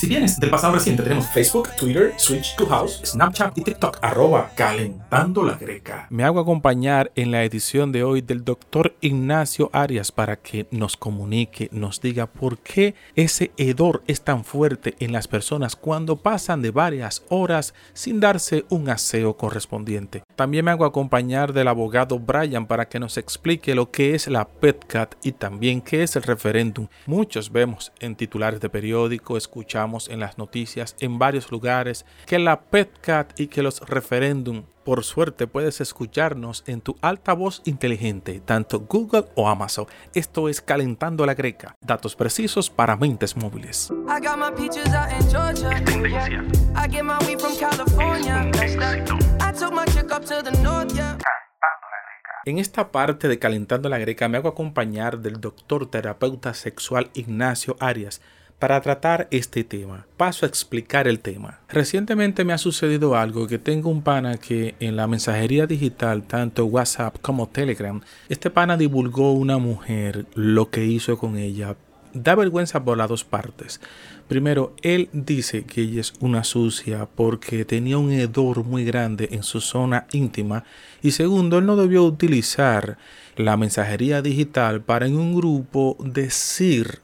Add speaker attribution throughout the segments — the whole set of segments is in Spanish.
Speaker 1: Si vienes del pasado reciente, tenemos Facebook, Twitter, Switch, Clubhouse, Snapchat y TikTok, arroba calentando la greca.
Speaker 2: Me hago acompañar en la edición de hoy del doctor Ignacio Arias para que nos comunique, nos diga por qué ese hedor es tan fuerte en las personas cuando pasan de varias horas sin darse un aseo correspondiente. También me hago acompañar del abogado Brian para que nos explique lo que es la PETCAT y también qué es el referéndum. Muchos vemos en titulares de periódico, escuchamos en las noticias en varios lugares que la PETCAT y que los referéndum por suerte puedes escucharnos en tu altavoz inteligente, tanto Google o Amazon. Esto es Calentando la Greca, datos precisos para mentes móviles. En esta parte de Calentando la Greca me hago acompañar del doctor terapeuta sexual Ignacio Arias, para tratar este tema. Paso a explicar el tema. Recientemente me ha sucedido algo que tengo un pana que en la mensajería digital, tanto WhatsApp como Telegram, este pana divulgó una mujer lo que hizo con ella. Da vergüenza por las dos partes. Primero, él dice que ella es una sucia porque tenía un hedor muy grande en su zona íntima. Y segundo, él no debió utilizar la mensajería digital para en un grupo decir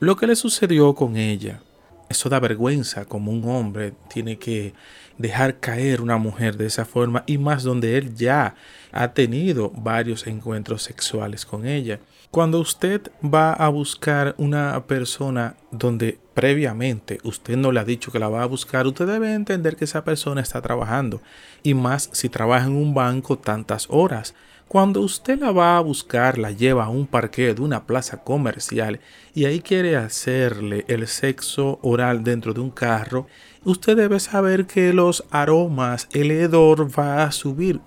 Speaker 2: lo que le sucedió con ella. Eso da vergüenza como un hombre tiene que dejar caer una mujer de esa forma y más donde él ya ha tenido varios encuentros sexuales con ella. Cuando usted va a buscar una persona donde previamente usted no le ha dicho que la va a buscar, usted debe entender que esa persona está trabajando y más si trabaja en un banco tantas horas. Cuando usted la va a buscar, la lleva a un parque de una plaza comercial y ahí quiere hacerle el sexo oral dentro de un carro, usted debe saber que los aromas, el hedor va a subir.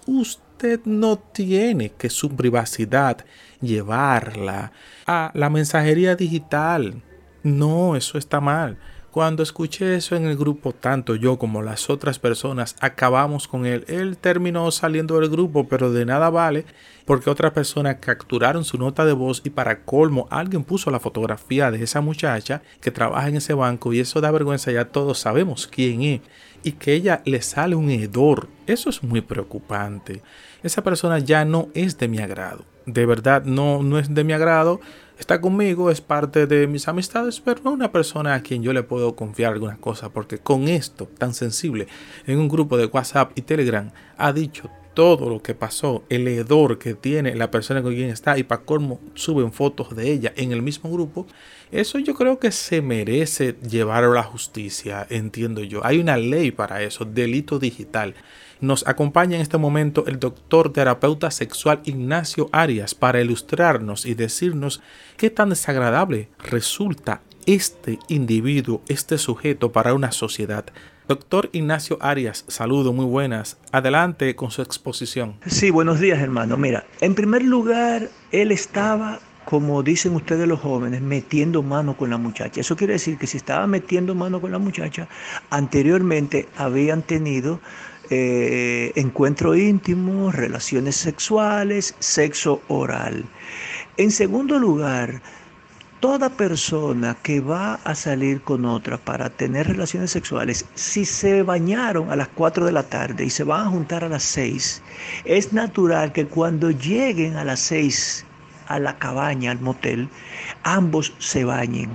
Speaker 2: No tiene que su privacidad llevarla a la mensajería digital. No, eso está mal. Cuando escuché eso en el grupo, tanto yo como las otras personas acabamos con él. Él terminó saliendo del grupo, pero de nada vale porque otras personas capturaron su nota de voz y para colmo alguien puso la fotografía de esa muchacha que trabaja en ese banco y eso da vergüenza, ya todos sabemos quién es y que ella le sale un hedor. Eso es muy preocupante. Esa persona ya no es de mi agrado. De verdad no, no es de mi agrado está conmigo, es parte de mis amistades, pero no una persona a quien yo le puedo confiar alguna cosa, porque con esto tan sensible en un grupo de WhatsApp y Telegram ha dicho todo lo que pasó, el hedor que tiene la persona con quien está y para colmo suben fotos de ella en el mismo grupo, eso yo creo que se merece llevar a la justicia, entiendo yo. Hay una ley para eso, delito digital. Nos acompaña en este momento el doctor terapeuta sexual Ignacio Arias para ilustrarnos y decirnos qué tan desagradable resulta este individuo, este sujeto para una sociedad. Doctor Ignacio Arias, saludo, muy buenas. Adelante con su exposición.
Speaker 3: Sí, buenos días hermano. Mira, en primer lugar, él estaba, como dicen ustedes los jóvenes, metiendo mano con la muchacha. Eso quiere decir que si estaba metiendo mano con la muchacha, anteriormente habían tenido eh, encuentro íntimo, relaciones sexuales, sexo oral. En segundo lugar, toda persona que va a salir con otra para tener relaciones sexuales, si se bañaron a las 4 de la tarde y se van a juntar a las 6, es natural que cuando lleguen a las 6 a la cabaña, al motel, ambos se bañen.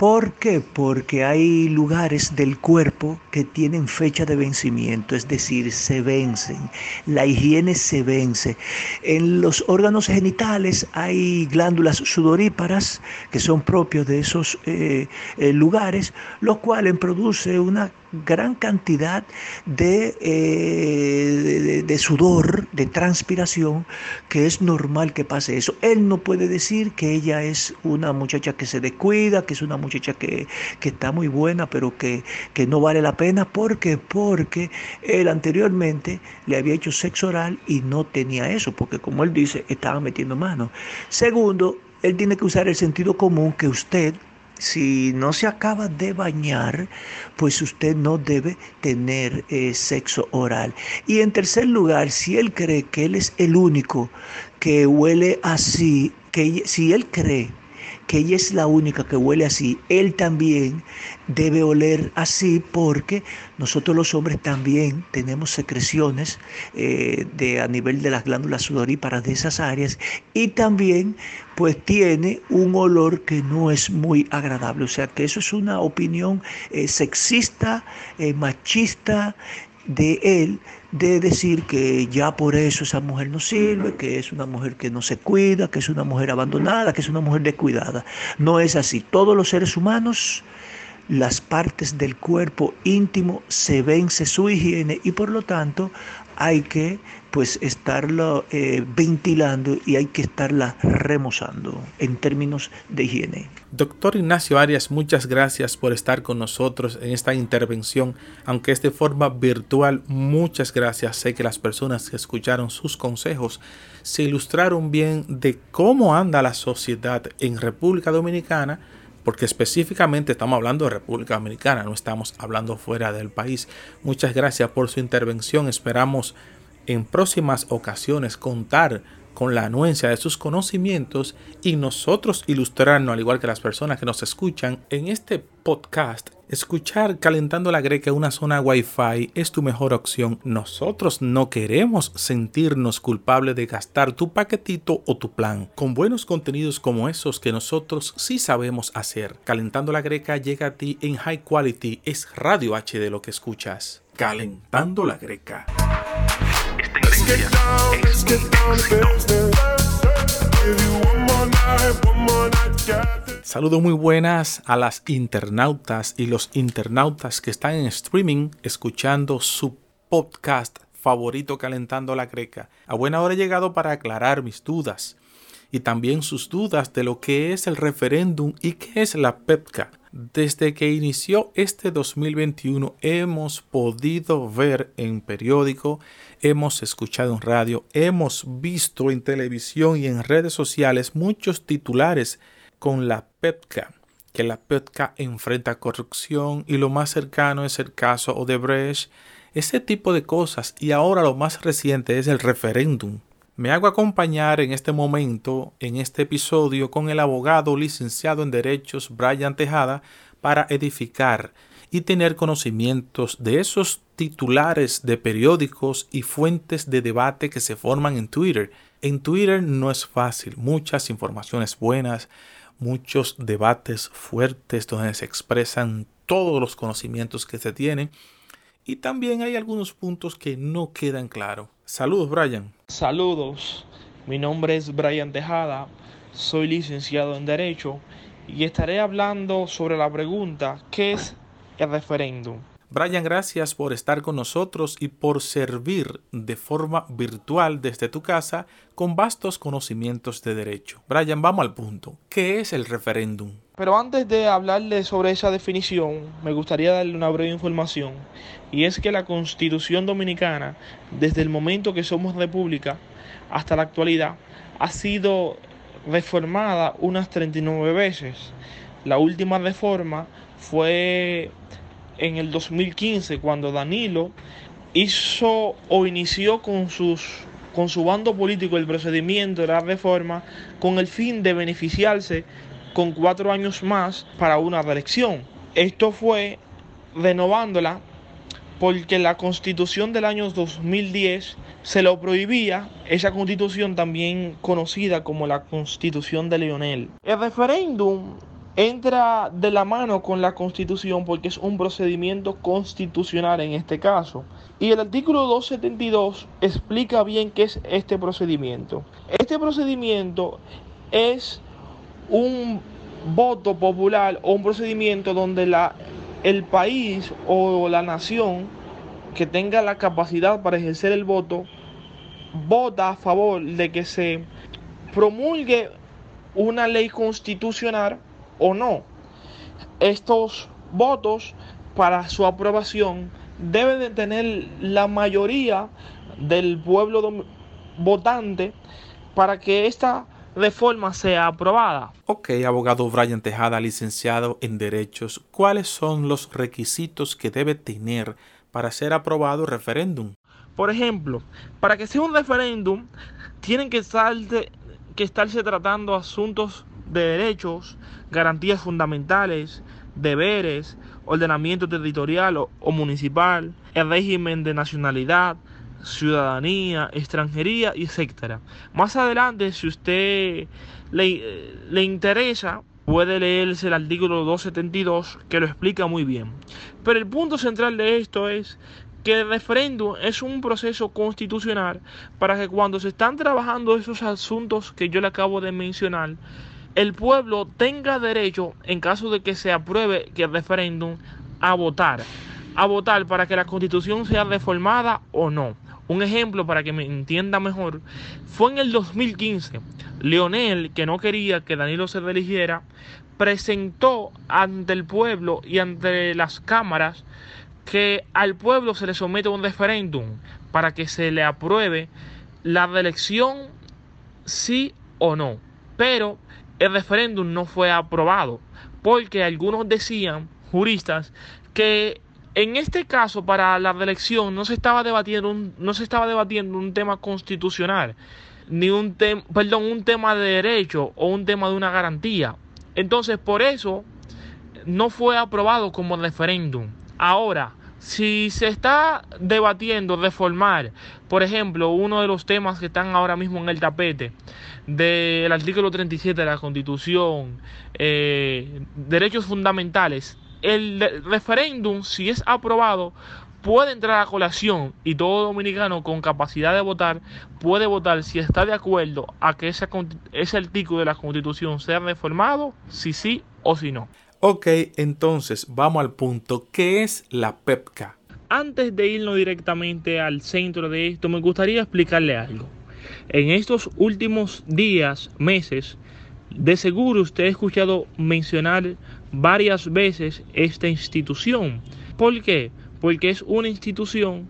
Speaker 3: ¿Por qué? Porque hay lugares del cuerpo que tienen fecha de vencimiento, es decir, se vencen. La higiene se vence. En los órganos genitales hay glándulas sudoríparas que son propios de esos eh, eh, lugares, lo cual produce una gran cantidad eh, de, sudor, de transpiración, que es normal que pase eso. Él no puede decir que ella es una muchacha que se descuida, que es una muchacha que, está muy buena, pero que, que, no vale la pena. ¿Por qué? Porque él anteriormente le había hecho sexo oral y no tenía eso, porque como él dice, estaba metiendo mano. Segundo, él tiene que usar el sentido común que usted si no se acaba de bañar, pues usted no debe tener eh, sexo oral. Y en tercer lugar, si él cree que él es el único que huele así, que si él cree que ella es la única que huele así, él también debe oler así porque nosotros los hombres también tenemos secreciones eh, de, a nivel de las glándulas sudoríparas de esas áreas y también pues tiene un olor que no es muy agradable. O sea que eso es una opinión eh, sexista, eh, machista de él de decir que ya por eso esa mujer no sirve, que es una mujer que no se cuida, que es una mujer abandonada, que es una mujer descuidada. No es así. Todos los seres humanos, las partes del cuerpo íntimo se vence su higiene y por lo tanto hay que pues estarlo eh, ventilando y hay que estarla remozando en términos de higiene.
Speaker 2: Doctor Ignacio Arias, muchas gracias por estar con nosotros en esta intervención, aunque es de forma virtual. Muchas gracias. Sé que las personas que escucharon sus consejos se ilustraron bien de cómo anda la sociedad en República Dominicana porque específicamente estamos hablando de República Dominicana, no estamos hablando fuera del país. Muchas gracias por su intervención. Esperamos en próximas ocasiones contar con la anuencia de sus conocimientos y nosotros ilustrarnos, al igual que las personas que nos escuchan, en este podcast. Escuchar calentando la greca una zona Wi-Fi es tu mejor opción. Nosotros no queremos sentirnos culpables de gastar tu paquetito o tu plan. Con buenos contenidos como esos que nosotros sí sabemos hacer. Calentando la greca llega a ti en high quality. Es radio HD lo que escuchas. Calentando la greca. Saludos muy buenas a las internautas y los internautas que están en streaming escuchando su podcast favorito Calentando la Greca. A buena hora he llegado para aclarar mis dudas y también sus dudas de lo que es el referéndum y qué es la PEPCA. Desde que inició este 2021 hemos podido ver en periódico, hemos escuchado en radio, hemos visto en televisión y en redes sociales muchos titulares con la PEPCA, que la PEPCA enfrenta corrupción y lo más cercano es el caso Odebrecht, ese tipo de cosas. Y ahora lo más reciente es el referéndum. Me hago acompañar en este momento, en este episodio, con el abogado licenciado en Derechos Brian Tejada para edificar y tener conocimientos de esos titulares de periódicos y fuentes de debate que se forman en Twitter. En Twitter no es fácil, muchas informaciones buenas, muchos debates fuertes donde se expresan todos los conocimientos que se tienen y también hay algunos puntos que no quedan claros. Saludos, Brian.
Speaker 4: Saludos, mi nombre es Brian Tejada, soy licenciado en Derecho y estaré hablando sobre la pregunta ¿qué es el referéndum?
Speaker 2: Brian, gracias por estar con nosotros y por servir de forma virtual desde tu casa con vastos conocimientos de derecho. Brian, vamos al punto. ¿Qué es el referéndum?
Speaker 4: Pero antes de hablarle sobre esa definición, me gustaría darle una breve información. Y es que la Constitución Dominicana, desde el momento que somos república hasta la actualidad, ha sido reformada unas 39 veces. La última reforma fue en el 2015 cuando Danilo hizo o inició con sus con su bando político el procedimiento de la reforma con el fin de beneficiarse con cuatro años más para una reelección. Esto fue renovándola porque la constitución del año 2010 se lo prohibía, esa constitución también conocida como la constitución de Leonel. El referéndum entra de la mano con la constitución porque es un procedimiento constitucional en este caso. Y el artículo 272 explica bien qué es este procedimiento. Este procedimiento es un voto popular o un procedimiento donde la, el país o la nación que tenga la capacidad para ejercer el voto vota a favor de que se promulgue una ley constitucional o no. Estos votos para su aprobación deben de tener la mayoría del pueblo votante para que esta reforma sea aprobada.
Speaker 2: Ok, abogado Brian Tejada, licenciado en Derechos, ¿cuáles son los requisitos que debe tener para ser aprobado el referéndum?
Speaker 4: Por ejemplo, para que sea un referéndum, tienen que, estarse, que estarse tratando asuntos de derechos, garantías fundamentales, deberes, ordenamiento territorial o, municipal, el régimen de nacionalidad, ciudadanía, extranjería, etc. Más adelante, si usted le, le interesa, puede leerse el artículo 272 que lo explica muy bien. Pero el punto central de esto es que el referéndum es un proceso constitucional para que cuando se están trabajando esos asuntos que yo le acabo de mencionar, el pueblo tenga derecho, en caso de que se apruebe el referéndum, a votar. A votar para que la constitución sea reformada o no. Un ejemplo para que me entienda mejor, fue en el 2015. Leonel, que no quería que Danilo se religiera, presentó ante el pueblo y ante las cámaras que al pueblo se le somete un referéndum para que se le apruebe la reelección sí o no. Pero el referéndum no fue aprobado porque algunos decían, juristas, que en este caso para la reelección no se estaba debatiendo un, no se estaba debatiendo un tema constitucional ni un tema perdón un tema de derecho o un tema de una garantía. Entonces por eso no fue aprobado como referéndum. Ahora si se está debatiendo reformar, por ejemplo, uno de los temas que están ahora mismo en el tapete del artículo 37 de la Constitución, eh, derechos fundamentales, el referéndum, si es aprobado, puede entrar a colación y todo dominicano con capacidad de votar puede votar si está de acuerdo a que ese, ese artículo de la Constitución sea reformado, si sí o si no.
Speaker 2: Ok, entonces vamos al punto. ¿Qué es la PEPCA?
Speaker 4: Antes de irnos directamente al centro de esto, me gustaría explicarle algo. En estos últimos días, meses, de seguro usted ha escuchado mencionar varias veces esta institución. ¿Por qué? Porque es una institución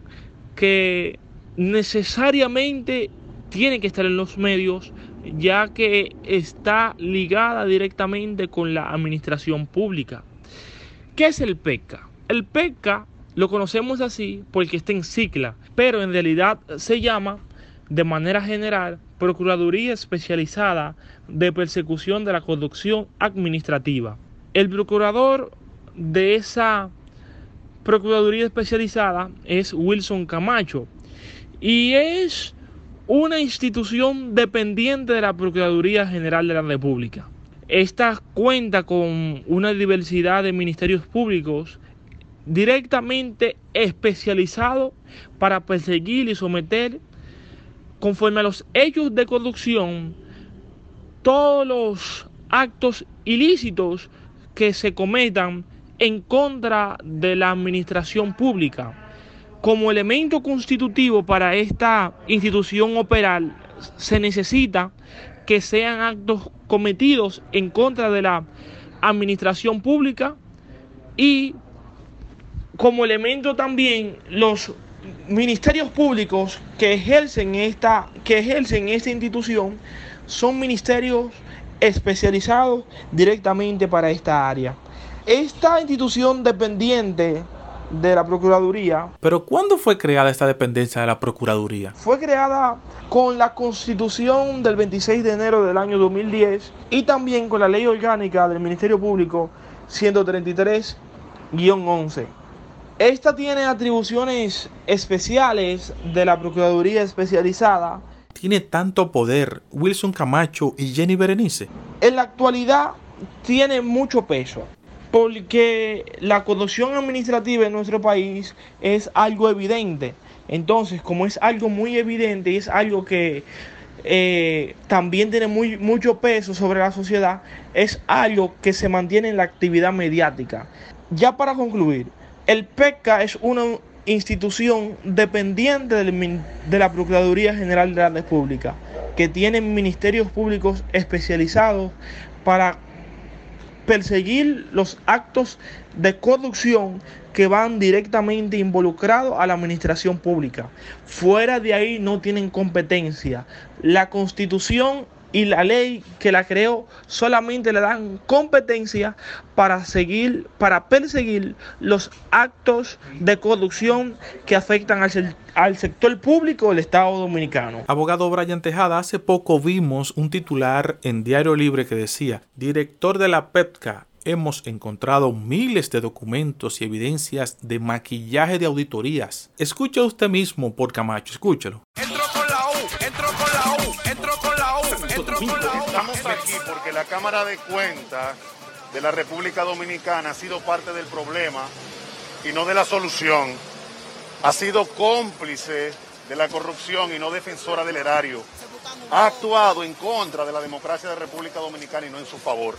Speaker 4: que necesariamente tiene que estar en los medios ya que está ligada directamente con la administración pública. ¿Qué es el PECA? El PECA lo conocemos así porque está en cicla, pero en realidad se llama de manera general Procuraduría Especializada de Persecución de la Conducción Administrativa. El procurador de esa Procuraduría Especializada es Wilson Camacho y es una institución dependiente de la Procuraduría General de la República. Esta cuenta con una diversidad de ministerios públicos directamente especializados para perseguir y someter, conforme a los hechos de corrupción, todos los actos ilícitos que se cometan en contra de la administración pública como elemento constitutivo para esta institución operar, se necesita que sean actos cometidos en contra de la administración pública y como elemento también los ministerios públicos que ejercen esta, que ejercen esta institución son ministerios especializados directamente para esta área. Esta institución dependiente de la Procuraduría.
Speaker 2: Pero ¿cuándo fue creada esta dependencia de la Procuraduría?
Speaker 4: Fue creada con la Constitución del 26 de enero del año 2010 y también con la Ley Orgánica del Ministerio Público 133-11. Esta tiene atribuciones especiales de la Procuraduría Especializada.
Speaker 2: ¿Tiene tanto poder Wilson Camacho y Jenny Berenice?
Speaker 4: En la actualidad tiene mucho peso porque la corrupción administrativa en nuestro país es algo evidente. Entonces, como es algo muy evidente y es algo que eh, también tiene muy, mucho peso sobre la sociedad, es algo que se mantiene en la actividad mediática. Ya para concluir, el PECA es una institución dependiente de la Procuraduría General de la República, que tiene ministerios públicos especializados para perseguir los actos de corrupción que van directamente involucrados a la administración pública. Fuera de ahí no tienen competencia. La constitución y la ley que la creó solamente le dan competencia para seguir, para perseguir los actos de corrupción que afectan al, al sector público del Estado Dominicano.
Speaker 2: Abogado Brian Tejada, hace poco vimos un titular en Diario Libre que decía, director de la PEPCA hemos encontrado miles de documentos y evidencias de maquillaje de auditorías. Escucha usted mismo por Camacho, escúchalo.
Speaker 5: Estamos aquí porque la Cámara de Cuentas de la República Dominicana ha sido parte del problema y no de la solución. Ha sido cómplice de la corrupción y no defensora del erario ha actuado en contra de la democracia de República Dominicana y no en su favor.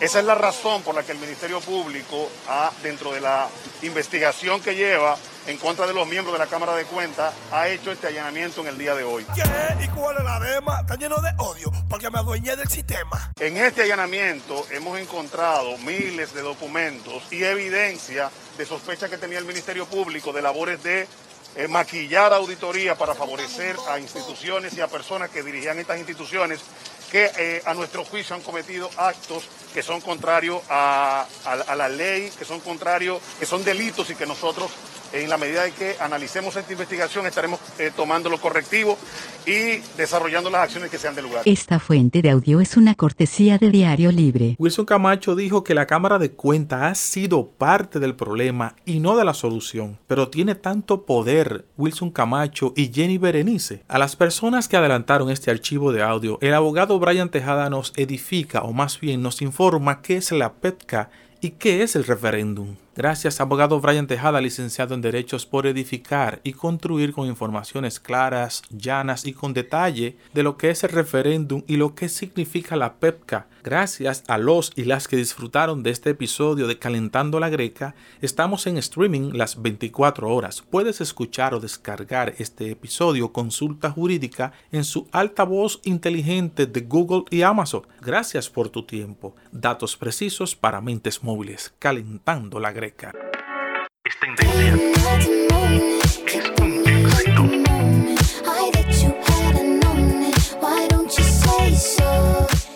Speaker 5: Esa es la razón por la que el Ministerio Público, ha, dentro de la investigación que lleva en contra de los miembros de la Cámara de Cuentas, ha hecho este allanamiento en el día de hoy.
Speaker 6: ¿Qué? ¿Y cuál es la dema? Está lleno de odio porque me adueñé del sistema.
Speaker 5: En este allanamiento hemos encontrado miles de documentos y evidencia de sospecha que tenía el Ministerio Público de labores de eh, maquillar auditoría para favorecer a instituciones y a personas que dirigían estas instituciones que eh, a nuestro juicio han cometido actos que son contrarios a, a la ley, que son contrarios, que son delitos y que nosotros en la medida de que analicemos esta investigación estaremos eh, tomando los correctivos y desarrollando las acciones que sean de lugar.
Speaker 7: Esta fuente de audio es una cortesía de Diario Libre.
Speaker 2: Wilson Camacho dijo que la Cámara de Cuentas ha sido parte del problema y no de la solución, pero tiene tanto poder Wilson Camacho y Jenny Berenice. A las personas que adelantaron este archivo de audio, el abogado Brian Tejada nos edifica o más bien nos informa qué es la PETCA y qué es el referéndum. Gracias, abogado Brian Tejada, licenciado en Derechos, por edificar y construir con informaciones claras, llanas y con detalle de lo que es el referéndum y lo que significa la PEPCA. Gracias a los y las que disfrutaron de este episodio de Calentando la Greca, estamos en streaming las 24 horas. Puedes escuchar o descargar este episodio consulta jurídica en su altavoz inteligente de Google y Amazon. Gracias por tu tiempo. Datos precisos para mentes móviles. Calentando la Greca.
Speaker 8: Esta intención es un éxito.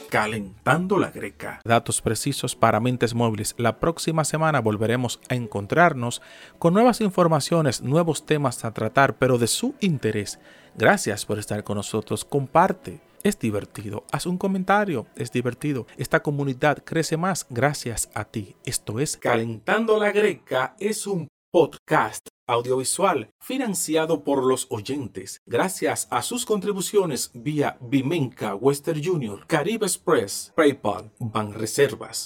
Speaker 2: Calentando la Greca. Datos precisos para mentes móviles. La próxima semana volveremos a encontrarnos con nuevas informaciones, nuevos temas a tratar, pero de su interés. Gracias por estar con nosotros. Comparte es divertido. Haz un comentario, es divertido. Esta comunidad crece más gracias a ti. Esto es
Speaker 1: Calentando la Greca es un podcast audiovisual financiado por los oyentes gracias a sus contribuciones vía Bimenca Western Junior, Caribe Express, PayPal, Banreservas.